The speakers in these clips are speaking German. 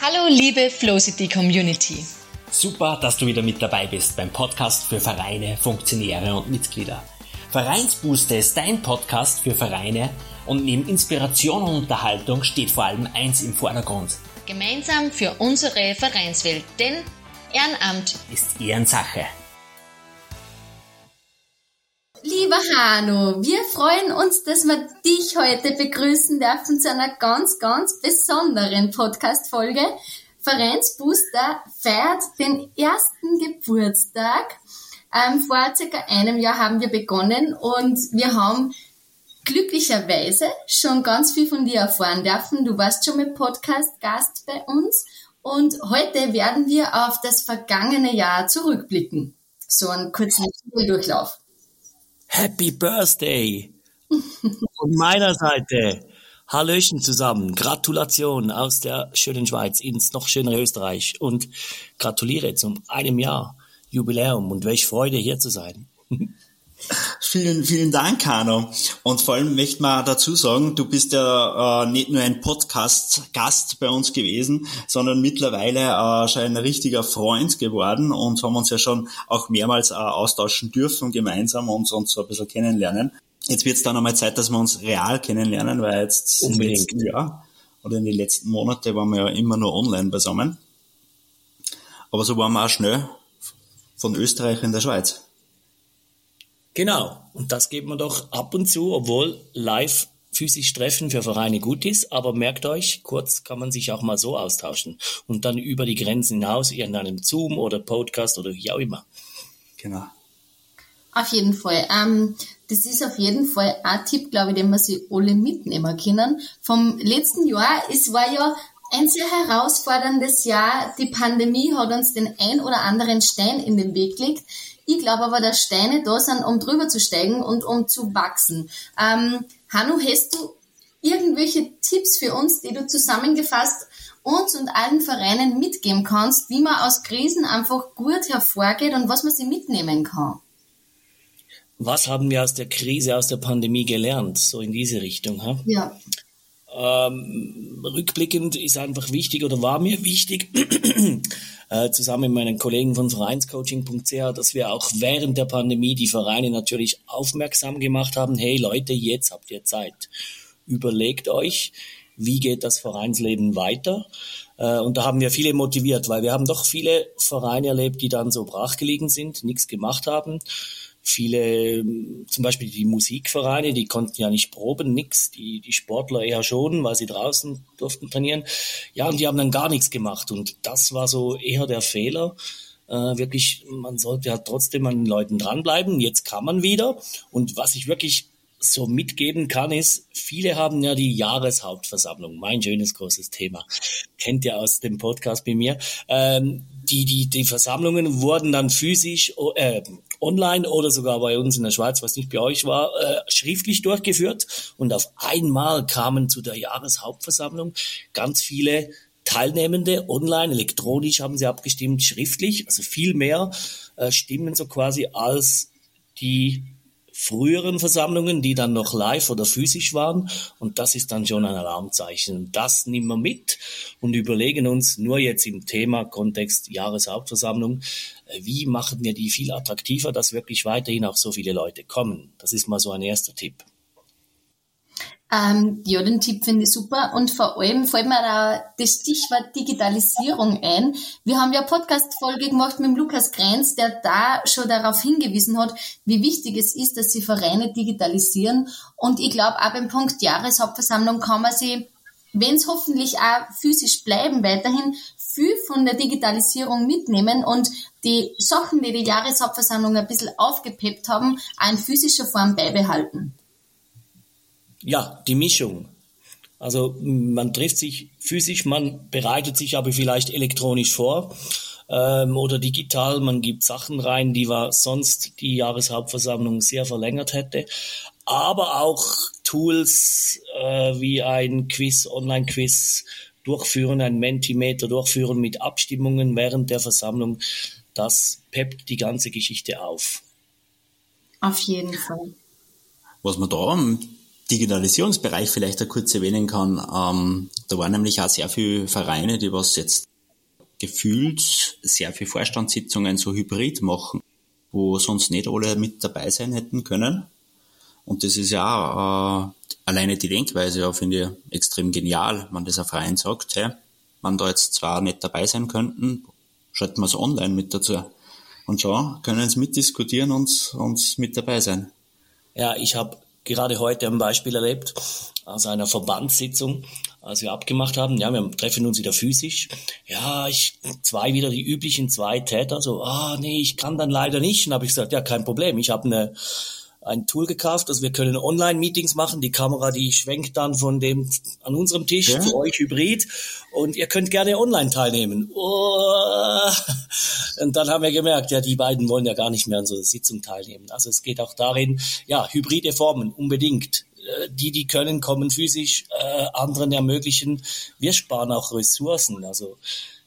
Hallo liebe Flowcity Community. Super, dass du wieder mit dabei bist beim Podcast für Vereine, Funktionäre und Mitglieder. Vereinsbooster ist dein Podcast für Vereine und neben Inspiration und Unterhaltung steht vor allem eins im Vordergrund. Gemeinsam für unsere Vereinswelt, denn Ehrenamt ist Ehrensache. Lieber Hanno, wir freuen uns, dass wir dich heute begrüßen dürfen zu einer ganz, ganz besonderen Podcast-Folge. Vereinsbooster feiert den ersten Geburtstag. Ähm, vor circa einem Jahr haben wir begonnen und wir haben glücklicherweise schon ganz viel von dir erfahren dürfen. Du warst schon mit Podcast-Gast bei uns und heute werden wir auf das vergangene Jahr zurückblicken. So einen kurzen Durchlauf. Happy Birthday von meiner Seite. Hallöchen zusammen. Gratulation aus der schönen Schweiz ins noch schönere Österreich und gratuliere zum einem Jahr Jubiläum und welch Freude hier zu sein. Vielen, vielen Dank, Hanno. Und vor allem möchte man dazu sagen, du bist ja äh, nicht nur ein Podcast-Gast bei uns gewesen, sondern mittlerweile äh, schon ein richtiger Freund geworden und haben uns ja schon auch mehrmals äh, austauschen dürfen gemeinsam und uns so ein bisschen kennenlernen. Jetzt wird es dann einmal Zeit, dass wir uns real kennenlernen, weil jetzt Unbedingt. Jahr oder in den letzten Monaten waren wir ja immer nur online beisammen. Aber so waren wir auch schnell von Österreich in der Schweiz. Genau. Und das geht man doch ab und zu, obwohl live physisch treffen für Vereine gut ist, aber merkt euch, kurz kann man sich auch mal so austauschen und dann über die Grenzen hinaus in einem Zoom oder Podcast oder wie auch immer. Genau. Auf jeden Fall. Ähm, das ist auf jeden Fall ein Tipp, glaube ich, den wir sich alle mitnehmen können. Vom letzten Jahr, es war ja ein sehr herausforderndes Jahr. Die Pandemie hat uns den ein oder anderen Stein in den Weg gelegt. Ich glaube aber, dass Steine da sind, um drüber zu steigen und um zu wachsen. Ähm, Hannu, hast du irgendwelche Tipps für uns, die du zusammengefasst uns und allen Vereinen mitgeben kannst, wie man aus Krisen einfach gut hervorgeht und was man sie mitnehmen kann? Was haben wir aus der Krise, aus der Pandemie gelernt? So in diese Richtung. Ha? Ja. Ähm, rückblickend ist einfach wichtig oder war mir wichtig, äh, zusammen mit meinen Kollegen von Vereinscoaching.ch, dass wir auch während der Pandemie die Vereine natürlich aufmerksam gemacht haben, hey Leute, jetzt habt ihr Zeit. Überlegt euch, wie geht das Vereinsleben weiter? Äh, und da haben wir viele motiviert, weil wir haben doch viele Vereine erlebt, die dann so brachgelegen sind, nichts gemacht haben viele, zum Beispiel die Musikvereine, die konnten ja nicht proben, nix. Die, die Sportler eher schon, weil sie draußen durften trainieren. Ja, und die haben dann gar nichts gemacht. Und das war so eher der Fehler. Äh, wirklich, man sollte ja trotzdem an den Leuten dranbleiben. Jetzt kann man wieder. Und was ich wirklich so mitgeben kann, ist, viele haben ja die Jahreshauptversammlung, mein schönes großes Thema, kennt ihr aus dem Podcast bei mir. Ähm, die, die, die Versammlungen wurden dann physisch, äh, online oder sogar bei uns in der Schweiz, was nicht bei euch war, äh, schriftlich durchgeführt. Und auf einmal kamen zu der Jahreshauptversammlung ganz viele Teilnehmende online, elektronisch haben sie abgestimmt, schriftlich, also viel mehr äh, Stimmen so quasi als die früheren Versammlungen, die dann noch live oder physisch waren. Und das ist dann schon ein Alarmzeichen. Das nehmen wir mit und überlegen uns nur jetzt im Thema Kontext Jahreshauptversammlung, äh, wie machen wir die viel attraktiver, dass wirklich weiterhin auch so viele Leute kommen. Das ist mal so ein erster Tipp. Ähm, ja, den Tipp finde ich super. Und vor allem fällt mir da das Stichwort Digitalisierung ein. Wir haben ja Podcast-Folge gemacht mit Lukas Grenz, der da schon darauf hingewiesen hat, wie wichtig es ist, dass sie Vereine digitalisieren. Und ich glaube, auch beim Punkt Jahreshauptversammlung kann man sie, wenn es hoffentlich auch physisch bleiben, weiterhin viel von der Digitalisierung mitnehmen und die Sachen, die die Jahreshauptversammlung ein bisschen aufgepeppt haben, auch in physischer Form beibehalten. Ja, die Mischung. Also man trifft sich physisch, man bereitet sich aber vielleicht elektronisch vor ähm, oder digital. Man gibt Sachen rein, die war sonst die Jahreshauptversammlung sehr verlängert hätte. Aber auch Tools äh, wie ein Quiz, Online-Quiz durchführen, ein Mentimeter durchführen mit Abstimmungen während der Versammlung. Das peppt die ganze Geschichte auf. Auf jeden Fall. Was man da Digitalisierungsbereich vielleicht da kurz erwähnen kann, ähm, da waren nämlich auch sehr viele Vereine, die was jetzt gefühlt sehr viele Vorstandssitzungen so hybrid machen, wo sonst nicht alle mit dabei sein hätten können. Und das ist ja äh, alleine die Denkweise, ja, finde ich extrem genial, wenn das ein Verein sagt, hey, wenn da jetzt zwar nicht dabei sein könnten, schalten wir es online mit dazu. Und schon können sie mitdiskutieren und, und mit dabei sein. Ja, ich habe gerade heute ein Beispiel erlebt aus einer Verbandssitzung, als wir abgemacht haben, ja, wir treffen uns wieder physisch. Ja, ich, zwei wieder die üblichen zwei Täter, so, ah, nee, ich kann dann leider nicht. Und habe ich gesagt, ja, kein Problem, ich habe eine ein Tool gekauft, also wir können Online-Meetings machen. Die Kamera, die schwenkt dann von dem an unserem Tisch ja. zu euch hybrid und ihr könnt gerne online teilnehmen. Oh. Und dann haben wir gemerkt, ja, die beiden wollen ja gar nicht mehr an so einer Sitzung teilnehmen. Also es geht auch darin, ja, hybride Formen unbedingt. Äh, die, die können, kommen physisch, äh, anderen ermöglichen. Wir sparen auch Ressourcen, also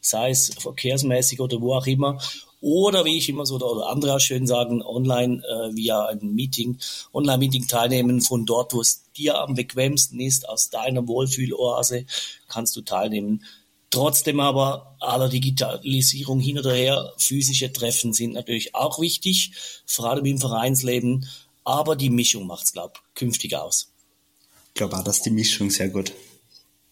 sei es verkehrsmäßig oder wo auch immer. Oder wie ich immer so oder andere auch schön sagen, online äh, via ein Meeting, Online-Meeting teilnehmen von dort, wo es dir am bequemsten ist, aus deiner Wohlfühloase kannst du teilnehmen. Trotzdem aber aller Digitalisierung hin oder her, physische Treffen sind natürlich auch wichtig, vor allem im Vereinsleben, aber die Mischung macht's, glaube ich, künftig aus. Ich glaube auch, dass die Mischung sehr gut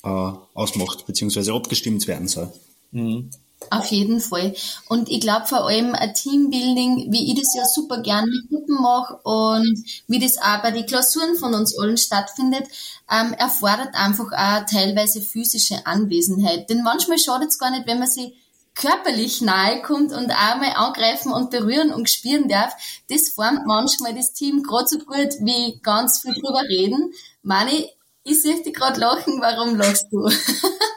äh, ausmacht, beziehungsweise abgestimmt werden soll. Mhm. Auf jeden Fall. Und ich glaube vor allem ein Teambuilding, wie ich das ja super gern mit Gruppen mache und wie das auch bei den Klausuren von uns allen stattfindet, ähm, erfordert einfach auch teilweise physische Anwesenheit. Denn manchmal schadet es gar nicht, wenn man sich körperlich nahe kommt und einmal angreifen und berühren und spüren darf. Das formt manchmal das Team gerade so gut wie ganz viel drüber reden. Mani, ich sehe dich gerade lachen, warum lachst du?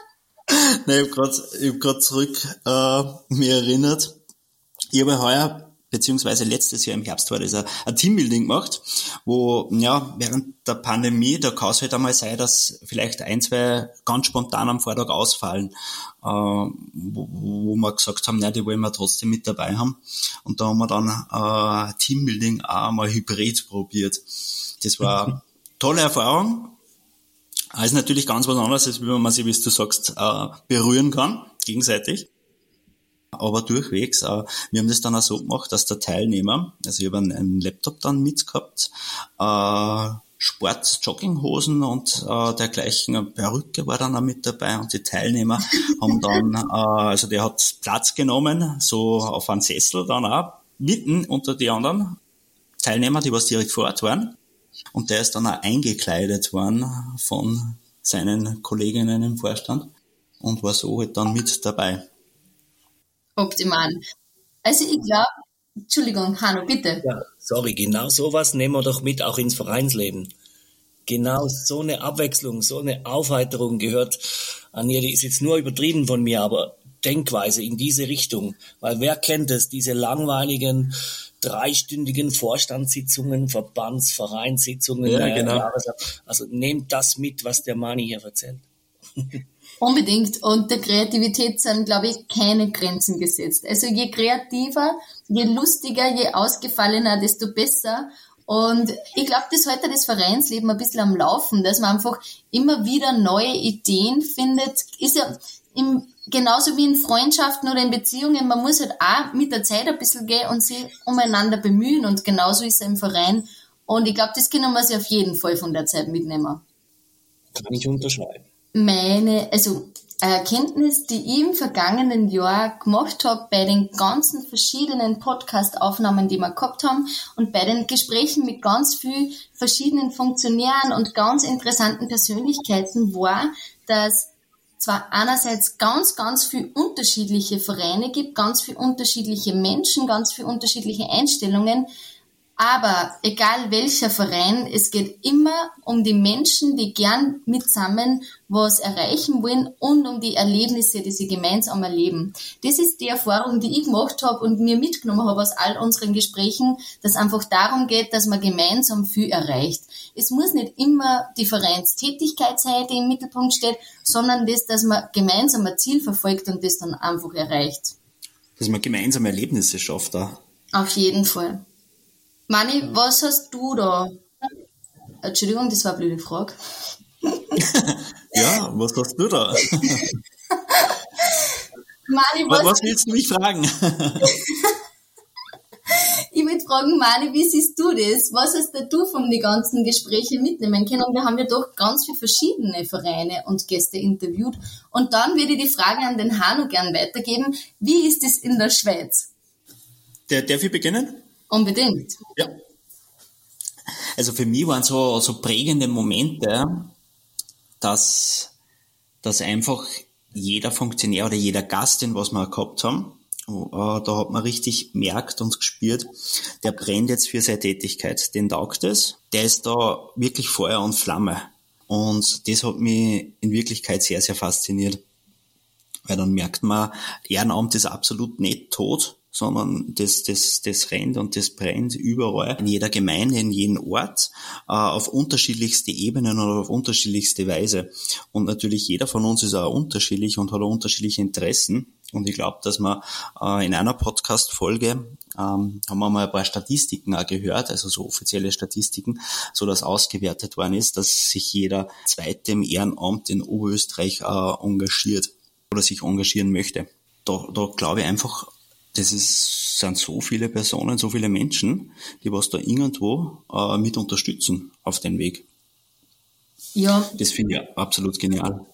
Nein, ich habe gerade hab grad zurück äh, mir erinnert. Ich habe heuer beziehungsweise letztes Jahr im Herbst war das ein, ein Teambuilding gemacht, wo, ja, während der Pandemie, da kann es halt einmal sein, dass vielleicht ein, zwei ganz spontan am Vortag ausfallen, äh, wo, wo wir gesagt haben, ja, die wollen wir trotzdem mit dabei haben. Und da haben wir dann äh, Teambuilding auch mal hybrid probiert. Das war eine tolle Erfahrung, das ist natürlich ganz was anderes, als wenn man sich, wie du sagst, äh, berühren kann, gegenseitig. Aber durchwegs, äh, wir haben das dann auch so gemacht, dass der Teilnehmer, also ich habe einen, Laptop dann mitgehabt, äh, Sport, Jogginghosen und äh, dergleichen. Perücke war dann auch mit dabei und die Teilnehmer haben dann, äh, also der hat Platz genommen, so auf einen Sessel dann auch, mitten unter die anderen Teilnehmer, die was direkt vor Ort waren. Und der ist dann auch eingekleidet worden von seinen Kolleginnen im Vorstand und war so halt dann mit dabei. Optimal. Also ich glaube, Entschuldigung, Hanno, bitte. Ja, sorry, genau sowas nehmen wir doch mit auch ins Vereinsleben. Genau so eine Abwechslung, so eine Aufheiterung gehört an ihr, die ist jetzt nur übertrieben von mir, aber Denkweise in diese Richtung. Weil wer kennt es, diese langweiligen dreistündigen Vorstandssitzungen, Verbands, Vereinssitzungen. Ja, genau. Also nehmt das mit, was der Mani hier erzählt. Unbedingt. Und der Kreativität sind, glaube ich, keine Grenzen gesetzt. Also je kreativer, je lustiger, je ausgefallener, desto besser. Und ich glaube, das heute das Vereinsleben ein bisschen am Laufen, dass man einfach immer wieder neue Ideen findet. Ist ja im genauso wie in Freundschaften oder in Beziehungen, man muss halt auch mit der Zeit ein bisschen gehen und sich umeinander bemühen und genauso ist es im Verein. Und ich glaube, das können wir sich auf jeden Fall von der Zeit mitnehmen. Kann ich unterschreiben. Meine, also Erkenntnis, die ich im vergangenen Jahr gemacht habe bei den ganzen verschiedenen Podcast-Aufnahmen, die wir gehabt haben und bei den Gesprächen mit ganz vielen verschiedenen Funktionären und ganz interessanten Persönlichkeiten war, dass zwar einerseits ganz, ganz viel unterschiedliche Vereine gibt, ganz viel unterschiedliche Menschen, ganz viel unterschiedliche Einstellungen, aber egal welcher Verein, es geht immer um die Menschen, die gern mitsammen was erreichen wollen und um die Erlebnisse, die sie gemeinsam erleben. Das ist die Erfahrung, die ich gemacht habe und mir mitgenommen habe aus all unseren Gesprächen, dass einfach darum geht, dass man gemeinsam viel erreicht. Es muss nicht immer die Vereinstätigkeit sein, die im Mittelpunkt steht, sondern das, dass man gemeinsam ein Ziel verfolgt und das dann einfach erreicht. Dass man gemeinsam Erlebnisse schafft da. Auf jeden Fall. Mani, was hast du da? Entschuldigung, das war eine blöde Frage. ja, was hast du da? Mani, was, was willst du mich fragen? ich würde fragen, Mani, wie siehst du das? Was hast du von den ganzen Gesprächen mitnehmen können? Und wir haben ja doch ganz viele verschiedene Vereine und Gäste interviewt. Und dann würde ich die Frage an den Hanu gern weitergeben. Wie ist es in der Schweiz? Der, darf ich beginnen? Unbedingt. Ja. Also für mich waren so, so prägende Momente, dass, dass einfach jeder Funktionär oder jeder Gast, den was wir gehabt haben, äh, da hat man richtig merkt und gespürt, der brennt jetzt für seine Tätigkeit. Den taugt es. Der ist da wirklich Feuer und Flamme. Und das hat mich in Wirklichkeit sehr, sehr fasziniert. Weil dann merkt man, Ehrenamt ist absolut nicht tot, sondern das, das, das rennt und das brennt überall, in jeder Gemeinde, in jedem Ort, äh, auf unterschiedlichste Ebenen oder auf unterschiedlichste Weise. Und natürlich jeder von uns ist auch unterschiedlich und hat auch unterschiedliche Interessen. Und ich glaube, dass wir äh, in einer Podcast-Folge ähm, haben wir mal ein paar Statistiken auch gehört, also so offizielle Statistiken, so dass ausgewertet worden ist, dass sich jeder zweite im Ehrenamt in Oberösterreich äh, engagiert oder sich engagieren möchte. Da, da glaube ich einfach, das ist, sind so viele Personen, so viele Menschen, die was da irgendwo äh, mit unterstützen auf den Weg. Ja. Das finde ich absolut genial.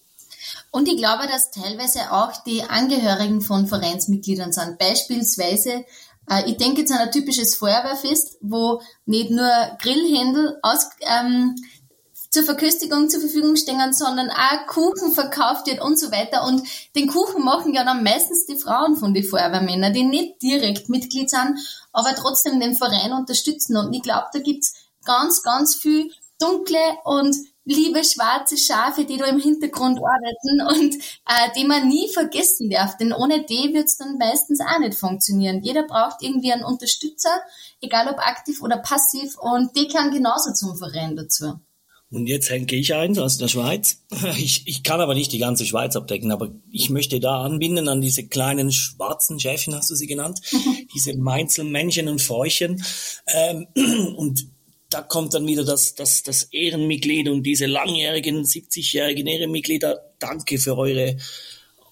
Und ich glaube, dass teilweise auch die Angehörigen von Vereinsmitgliedern sind. Beispielsweise, äh, ich denke jetzt an ein typisches Feuerwehrfest, wo nicht nur Grillhändel aus, ähm, zur Verköstigung zur Verfügung stehen, sondern auch Kuchen verkauft wird und so weiter. Und den Kuchen machen ja dann meistens die Frauen von den Feuerwehrmännern, die nicht direkt Mitglied sind, aber trotzdem den Verein unterstützen. Und ich glaube, da gibt's ganz, ganz viel dunkle und liebe schwarze Schafe, die da im Hintergrund arbeiten und äh, die man nie vergessen darf. Denn ohne die wird's dann meistens auch nicht funktionieren. Jeder braucht irgendwie einen Unterstützer, egal ob aktiv oder passiv, und die kann genauso zum Verein dazu. Und jetzt hänge ich ein aus der Schweiz. Ich, ich kann aber nicht die ganze Schweiz abdecken, aber ich möchte da anbinden an diese kleinen schwarzen Schäfchen, hast du sie genannt, diese Meinzelmännchen und Fräuchen. Ähm, und da kommt dann wieder das, das, das Ehrenmitglied und diese langjährigen 70-jährigen Ehrenmitglieder. Danke für eure,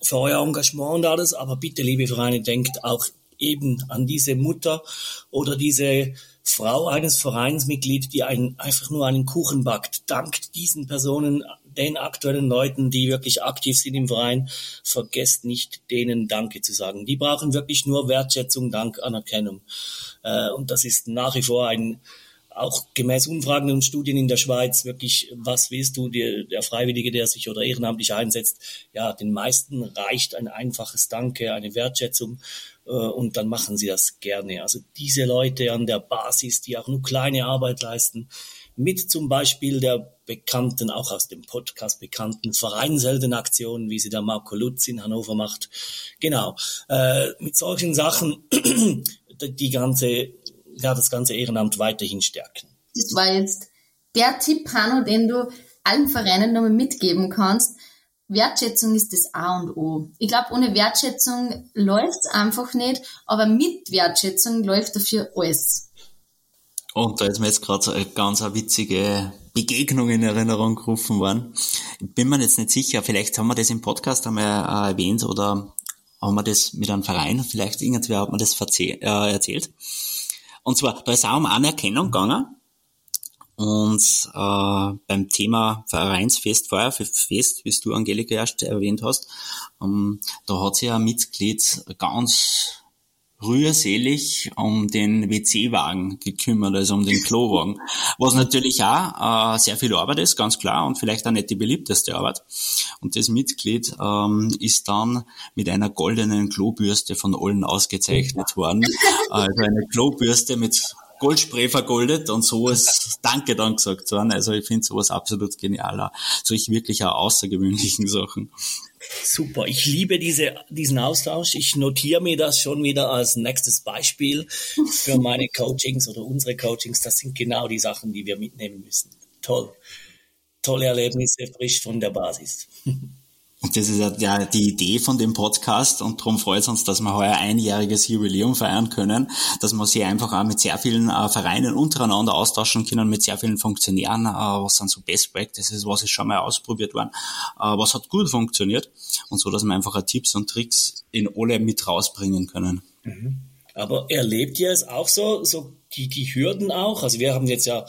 für euer Engagement und alles. Aber bitte, liebe Vereine, denkt auch eben an diese Mutter oder diese Frau eines Vereinsmitglied, die einen, einfach nur einen Kuchen backt. Dankt diesen Personen, den aktuellen Leuten, die wirklich aktiv sind im Verein, vergesst nicht, denen Danke zu sagen. Die brauchen wirklich nur Wertschätzung, Dank, Anerkennung. Äh, und das ist nach wie vor ein, auch gemäß Umfragen und Studien in der Schweiz wirklich, was willst du, der, der Freiwillige, der sich oder ehrenamtlich einsetzt, ja, den meisten reicht ein einfaches Danke, eine Wertschätzung äh, und dann machen sie das gerne. Also diese Leute an der Basis, die auch nur kleine Arbeit leisten, mit zum Beispiel der bekannten, auch aus dem Podcast bekannten Vereinsheldenaktion, wie sie der Marco Lutz in Hannover macht. Genau, äh, mit solchen Sachen die ganze ja, das ganze Ehrenamt weiterhin stärken. Das war jetzt der Tipp, Hanno, den du allen Vereinen nochmal mitgeben kannst. Wertschätzung ist das A und O. Ich glaube, ohne Wertschätzung läuft's einfach nicht, aber mit Wertschätzung läuft dafür alles. Und da ist mir jetzt gerade so eine ganz eine witzige Begegnung in Erinnerung gerufen worden. Ich bin mir jetzt nicht sicher, vielleicht haben wir das im Podcast einmal äh, erwähnt oder haben wir das mit einem Verein, vielleicht irgendwer hat mir das äh, erzählt. Und zwar, da ist auch um Anerkennung gegangen. Und äh, beim Thema Vereinsfest, Feuerfest, wie du Angelika erst erwähnt hast, ähm, da hat sich ein Mitglied ganz rührselig um den WC-Wagen gekümmert, also um den Klowagen. Was natürlich auch äh, sehr viel Arbeit ist, ganz klar, und vielleicht auch nicht die beliebteste Arbeit. Und das Mitglied ähm, ist dann mit einer goldenen Klobürste von allen ausgezeichnet worden. Also eine Klobürste mit Goldspray vergoldet und so ist Danke dann gesagt worden. Also ich finde sowas absolut genial. Solche wirklich auch außergewöhnlichen Sachen. Super, ich liebe diese, diesen Austausch. Ich notiere mir das schon wieder als nächstes Beispiel für meine Coachings oder unsere Coachings. Das sind genau die Sachen, die wir mitnehmen müssen. Toll. Tolle Erlebnisse, frisch von der Basis. Und das ist ja die Idee von dem Podcast und darum freut es uns, dass wir heuer einjähriges Jubiläum feiern können, dass wir sich einfach auch mit sehr vielen äh, Vereinen untereinander austauschen können, mit sehr vielen Funktionären, äh, was sind so Best Practices, was ist schon mal ausprobiert worden, äh, was hat gut funktioniert und so, dass wir einfach Tipps und Tricks in alle mit rausbringen können. Mhm. Aber erlebt ihr es auch so, so die, die Hürden auch? Also wir haben jetzt ja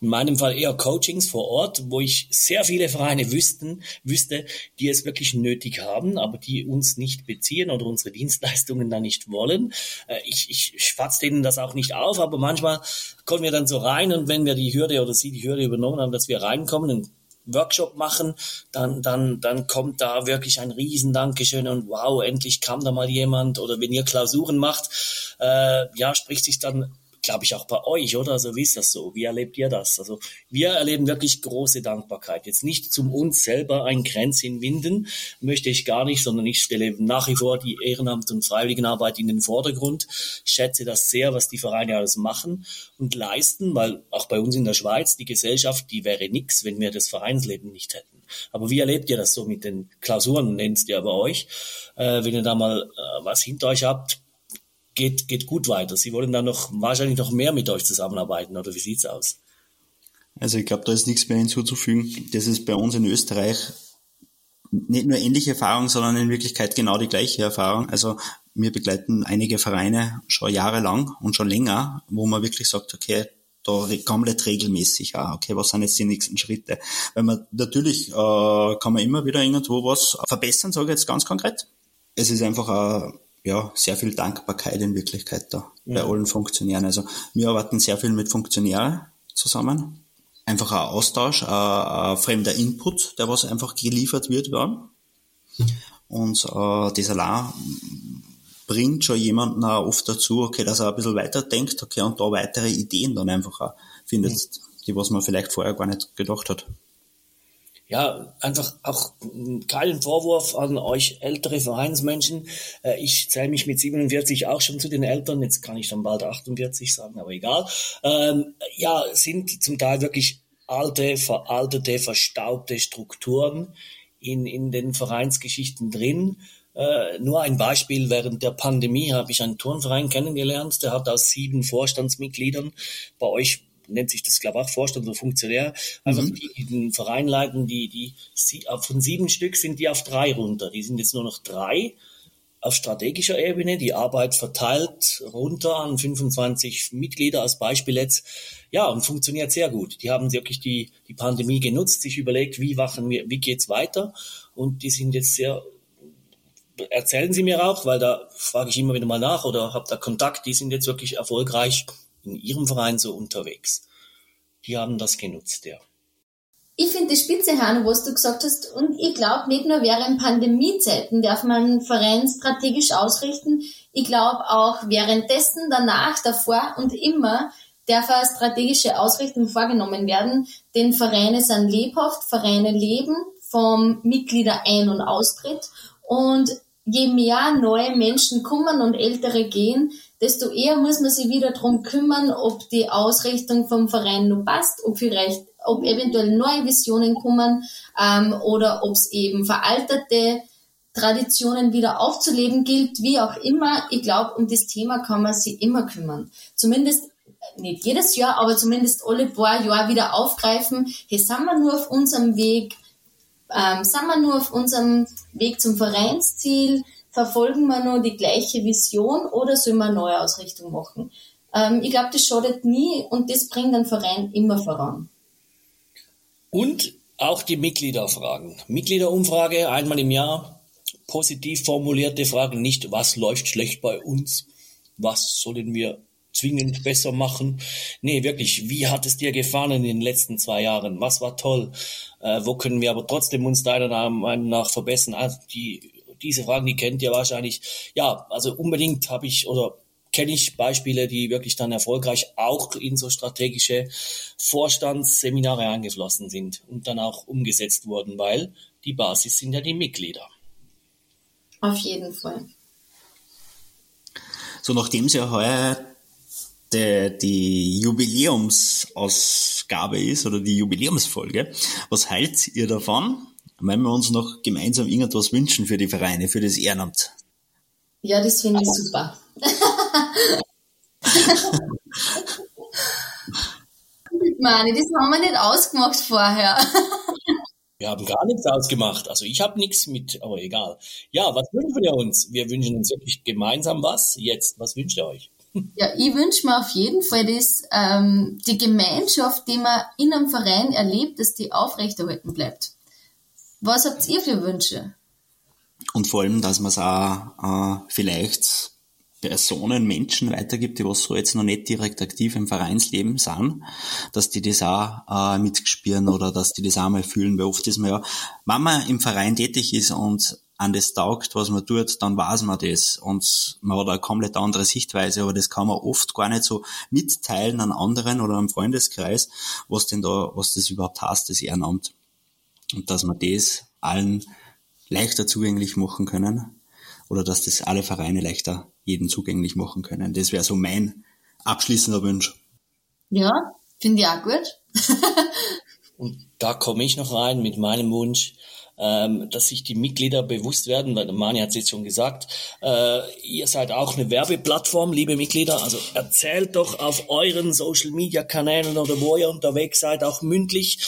in meinem Fall eher Coachings vor Ort, wo ich sehr viele Vereine wüssten, wüsste, die es wirklich nötig haben, aber die uns nicht beziehen oder unsere Dienstleistungen da nicht wollen. Äh, ich, ich schwatze denen das auch nicht auf, aber manchmal kommen wir dann so rein und wenn wir die Hürde oder sie die Hürde übernommen haben, dass wir reinkommen, dann Workshop machen, dann, dann, dann kommt da wirklich ein riesen Dankeschön und wow, endlich kam da mal jemand. Oder wenn ihr Klausuren macht, äh, ja, spricht sich dann glaube ich, auch bei euch, oder? Also wie ist das so? Wie erlebt ihr das? Also wir erleben wirklich große Dankbarkeit. Jetzt nicht zum uns selber ein Kränzchen winden, möchte ich gar nicht, sondern ich stelle nach wie vor die Ehrenamt- und Freiwilligenarbeit in den Vordergrund. Schätze das sehr, was die Vereine alles machen und leisten, weil auch bei uns in der Schweiz die Gesellschaft, die wäre nix, wenn wir das Vereinsleben nicht hätten. Aber wie erlebt ihr das so mit den Klausuren, nennt ihr bei euch? Äh, wenn ihr da mal äh, was hinter euch habt, geht, geht gut weiter. Sie wollen dann noch wahrscheinlich noch mehr mit euch zusammenarbeiten, oder wie sieht's aus? Also ich glaube, da ist nichts mehr hinzuzufügen. Das ist bei uns in Österreich nicht nur ähnliche Erfahrung, sondern in Wirklichkeit genau die gleiche Erfahrung. Also wir begleiten einige Vereine schon jahrelang und schon länger, wo man wirklich sagt, okay, da komplett regelmäßig, ah, okay, was sind jetzt die nächsten Schritte? Weil man natürlich äh, kann man immer wieder irgendwo was verbessern, sage ich jetzt ganz konkret. Es ist einfach ein ja, sehr viel Dankbarkeit in Wirklichkeit da ja. bei allen Funktionären. Also wir arbeiten sehr viel mit Funktionären zusammen. Einfach ein Austausch, ein, ein fremder Input, der was einfach geliefert wird. Ja. Und äh, das allein bringt schon jemanden auch oft dazu, okay, dass er ein bisschen weiter denkt, okay, und da weitere Ideen dann einfach auch findet, mhm. die was man vielleicht vorher gar nicht gedacht hat ja, einfach auch keinen Vorwurf an euch ältere Vereinsmenschen. Äh, ich zähle mich mit 47 auch schon zu den Eltern, jetzt kann ich dann bald 48 sagen, aber egal. Ähm, ja, sind zum Teil wirklich alte, veraltete, verstaubte Strukturen in, in den Vereinsgeschichten drin. Äh, nur ein Beispiel, während der Pandemie habe ich einen Turnverein kennengelernt, der hat aus sieben Vorstandsmitgliedern bei euch nennt sich das, glaube ich, auch Vorstand oder Funktionär, einfach mhm. die, die den Verein leiten, die, die, von sieben Stück sind die auf drei runter. Die sind jetzt nur noch drei auf strategischer Ebene, die Arbeit verteilt runter an 25 Mitglieder als Beispiel jetzt. Ja, und funktioniert sehr gut. Die haben wirklich die, die Pandemie genutzt, sich überlegt, wie machen wir, wie geht's weiter? Und die sind jetzt sehr, erzählen Sie mir auch, weil da frage ich immer wieder mal nach oder habe da Kontakt, die sind jetzt wirklich erfolgreich in ihrem Verein so unterwegs. Die haben das genutzt, ja. Ich finde die Spitze, Hanno, was du gesagt hast. Und ich glaube, nicht nur während Pandemiezeiten darf man Verein strategisch ausrichten. Ich glaube auch währenddessen, danach, davor und immer darf eine strategische Ausrichtung vorgenommen werden. Denn Vereine sind lebhaft, Vereine leben vom Mitglieder Ein- und Austritt. Und je mehr neue Menschen kommen und ältere gehen, desto eher muss man sich wieder darum kümmern, ob die Ausrichtung vom Verein noch passt, ob vielleicht, ob eventuell neue Visionen kommen ähm, oder ob es eben veraltete Traditionen wieder aufzuleben gilt, wie auch immer. Ich glaube, um das Thema kann man sich immer kümmern. Zumindest nicht jedes Jahr, aber zumindest alle paar Jahre wieder aufgreifen. Hey, sind wir nur auf unserem Weg? Ähm, sind wir nur auf unserem Weg zum Vereinsziel? verfolgen wir nur die gleiche Vision oder sollen wir eine neue Ausrichtung machen? Ähm, ich glaube, das schadet nie und das bringt den Verein immer voran. Und auch die Mitgliederfragen. Mitgliederumfrage einmal im Jahr, positiv formulierte Fragen, nicht was läuft schlecht bei uns, was sollen wir zwingend besser machen. Nee, wirklich, wie hat es dir gefallen in den letzten zwei Jahren? Was war toll? Äh, wo können wir aber trotzdem uns deiner Meinung nach verbessern? Also die diese Fragen, die kennt ihr wahrscheinlich. Ja, also unbedingt habe ich oder kenne ich Beispiele, die wirklich dann erfolgreich auch in so strategische Vorstandsseminare eingeflossen sind und dann auch umgesetzt wurden, weil die Basis sind ja die Mitglieder. Auf jeden Fall. So, nachdem es ja heuer die, die Jubiläumsausgabe ist oder die Jubiläumsfolge, was haltet ihr davon, wenn wir uns noch gemeinsam irgendwas wünschen für die Vereine, für das Ehrenamt. Ja, das finde ich super. Mani, das haben wir nicht ausgemacht vorher. Wir haben gar nichts ausgemacht. Also ich habe nichts mit, aber egal. Ja, was wünschen wir uns? Wir wünschen uns wirklich gemeinsam was. Jetzt, was wünscht ihr euch? Ja, ich wünsche mir auf jeden Fall, dass ähm, die Gemeinschaft, die man in einem Verein erlebt, dass die aufrechterhalten bleibt. Was habt ihr für Wünsche? Und vor allem, dass man es auch äh, vielleicht Personen, Menschen weitergibt, die was so jetzt noch nicht direkt aktiv im Vereinsleben sind, dass die das auch äh, mitspüren oder dass die das auch mal fühlen, weil oft ist man ja, wenn man im Verein tätig ist und an das taugt, was man tut, dann weiß man das und man hat eine komplett andere Sichtweise, aber das kann man oft gar nicht so mitteilen an anderen oder am Freundeskreis, was denn da, was das überhaupt heißt, das Ehrenamt. Und dass man das allen leichter zugänglich machen können oder dass das alle Vereine leichter jeden zugänglich machen können. Das wäre so mein abschließender Wunsch. Ja, finde ich auch gut. Und da komme ich noch rein mit meinem Wunsch, ähm, dass sich die Mitglieder bewusst werden, weil Mani hat es jetzt schon gesagt, äh, ihr seid auch eine Werbeplattform, liebe Mitglieder, also erzählt doch auf euren Social-Media-Kanälen oder wo ihr unterwegs seid, auch mündlich,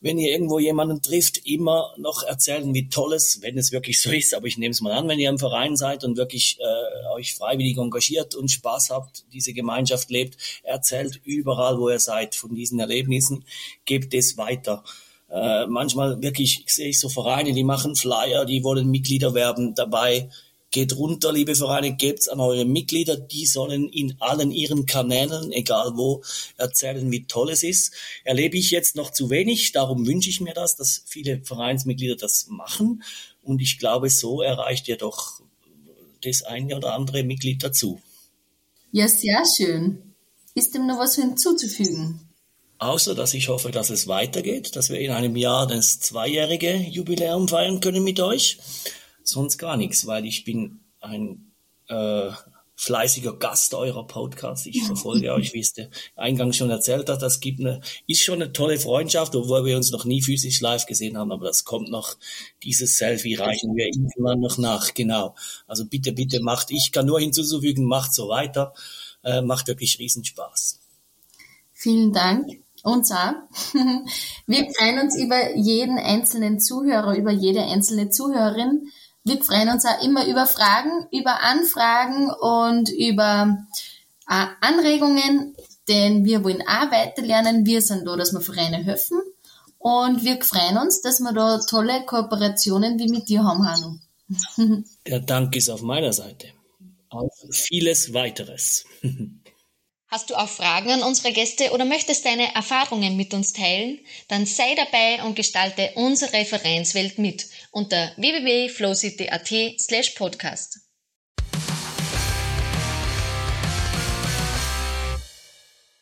wenn ihr irgendwo jemanden trifft, immer noch erzählen, wie toll es, wenn es wirklich so ist, aber ich nehme es mal an, wenn ihr im Verein seid und wirklich äh, euch freiwillig engagiert und Spaß habt, diese Gemeinschaft lebt, erzählt überall, wo ihr seid, von diesen Erlebnissen, gebt es weiter. Äh, manchmal wirklich sehe ich so Vereine, die machen Flyer, die wollen Mitglieder werben dabei Geht runter, liebe Vereine, gebt's an eure Mitglieder. Die sollen in allen ihren Kanälen, egal wo, erzählen, wie toll es ist. Erlebe ich jetzt noch zu wenig. Darum wünsche ich mir das, dass viele Vereinsmitglieder das machen. Und ich glaube, so erreicht ihr doch das eine oder andere Mitglied dazu. Ja, sehr schön. Ist dem noch was hinzuzufügen? Außer, dass ich hoffe, dass es weitergeht, dass wir in einem Jahr das zweijährige Jubiläum feiern können mit euch sonst gar nichts, weil ich bin ein äh, fleißiger Gast eurer Podcast. Ich verfolge euch, wie es der Eingang schon erzählt hat. Das gibt eine, ist schon eine tolle Freundschaft, obwohl wir uns noch nie physisch live gesehen haben, aber das kommt noch. Dieses Selfie reichen wir irgendwann noch nach, genau. Also bitte, bitte macht, ich kann nur hinzufügen, macht so weiter. Äh, macht wirklich Riesenspaß. Vielen Dank. Uns auch. Wir freuen uns über jeden einzelnen Zuhörer, über jede einzelne Zuhörerin. Wir freuen uns auch immer über Fragen, über Anfragen und über äh, Anregungen, denn wir wollen auch weiterlernen. Wir sind da, dass wir Vereine helfen und wir freuen uns, dass wir da tolle Kooperationen wie mit dir haben, Hanno. Der Dank ist auf meiner Seite. Auf vieles weiteres. Hast du auch Fragen an unsere Gäste oder möchtest deine Erfahrungen mit uns teilen? Dann sei dabei und gestalte unsere Vereinswelt mit unter www.flowcity.at slash podcast.